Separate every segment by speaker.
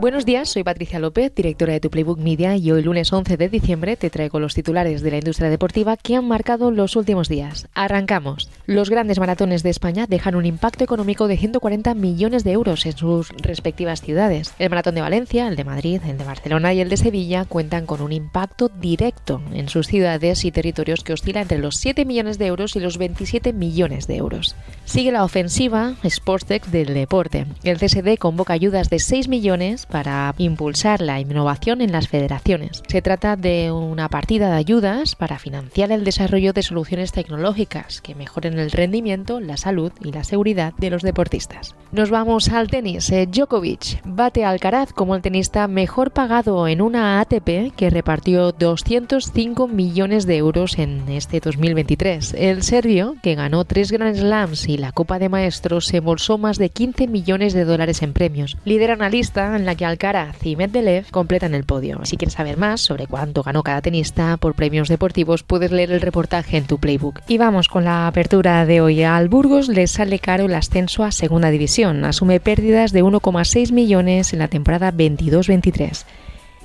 Speaker 1: Buenos días, soy Patricia López, directora de Tu Playbook Media y hoy lunes 11 de diciembre te traigo los titulares de la industria deportiva que han marcado los últimos días. Arrancamos. Los grandes maratones de España dejan un impacto económico de 140 millones de euros en sus respectivas ciudades. El maratón de Valencia, el de Madrid, el de Barcelona y el de Sevilla cuentan con un impacto directo en sus ciudades y territorios que oscila entre los 7 millones de euros y los 27 millones de euros. Sigue la ofensiva Sportstech del deporte. El CSD convoca ayudas de 6 millones para impulsar la innovación en las federaciones. Se trata de una partida de ayudas para financiar el desarrollo de soluciones tecnológicas que mejoren el rendimiento, la salud y la seguridad de los deportistas. Nos vamos al tenis. Eh, Djokovic bate a Alcaraz como el tenista mejor pagado en una ATP que repartió 205 millones de euros en este 2023. El serbio, que ganó tres Grand Slams y la Copa de Maestros, se embolsó más de 15 millones de dólares en premios. Lidera una lista en la que Alcaraz y Medvedev completan el podio. Si quieres saber más sobre cuánto ganó cada tenista por premios deportivos, puedes leer el reportaje en tu playbook. Y vamos con la apertura de hoy. Al Burgos le sale caro el ascenso a Segunda División. Asume pérdidas de 1,6 millones en la temporada 22-23.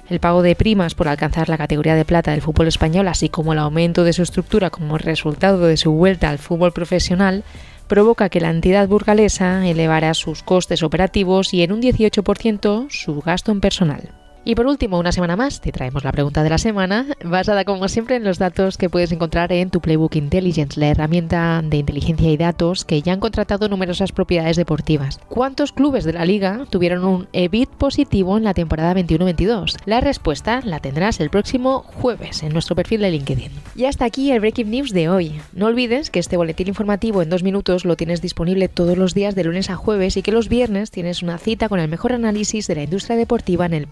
Speaker 1: El pago de primas por alcanzar la categoría de plata del fútbol español, así como el aumento de su estructura como resultado de su vuelta al fútbol profesional, provoca que la entidad burgalesa elevara sus costes operativos y en un 18% su gasto en personal. Y por último, una semana más, te traemos la pregunta de la semana, basada como siempre en los datos que puedes encontrar en tu Playbook Intelligence, la herramienta de inteligencia y datos que ya han contratado numerosas propiedades deportivas. ¿Cuántos clubes de la liga tuvieron un EBIT positivo en la temporada 21-22? La respuesta la tendrás el próximo jueves en nuestro perfil de LinkedIn. Y hasta aquí el Breaking News de hoy. No olvides que este boletín informativo en dos minutos lo tienes disponible todos los días de lunes a jueves y que los viernes tienes una cita con el mejor análisis de la industria deportiva en el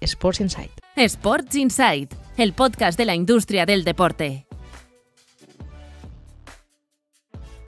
Speaker 1: Sports Insight.
Speaker 2: Sports Insight, el podcast de la industria del deporte.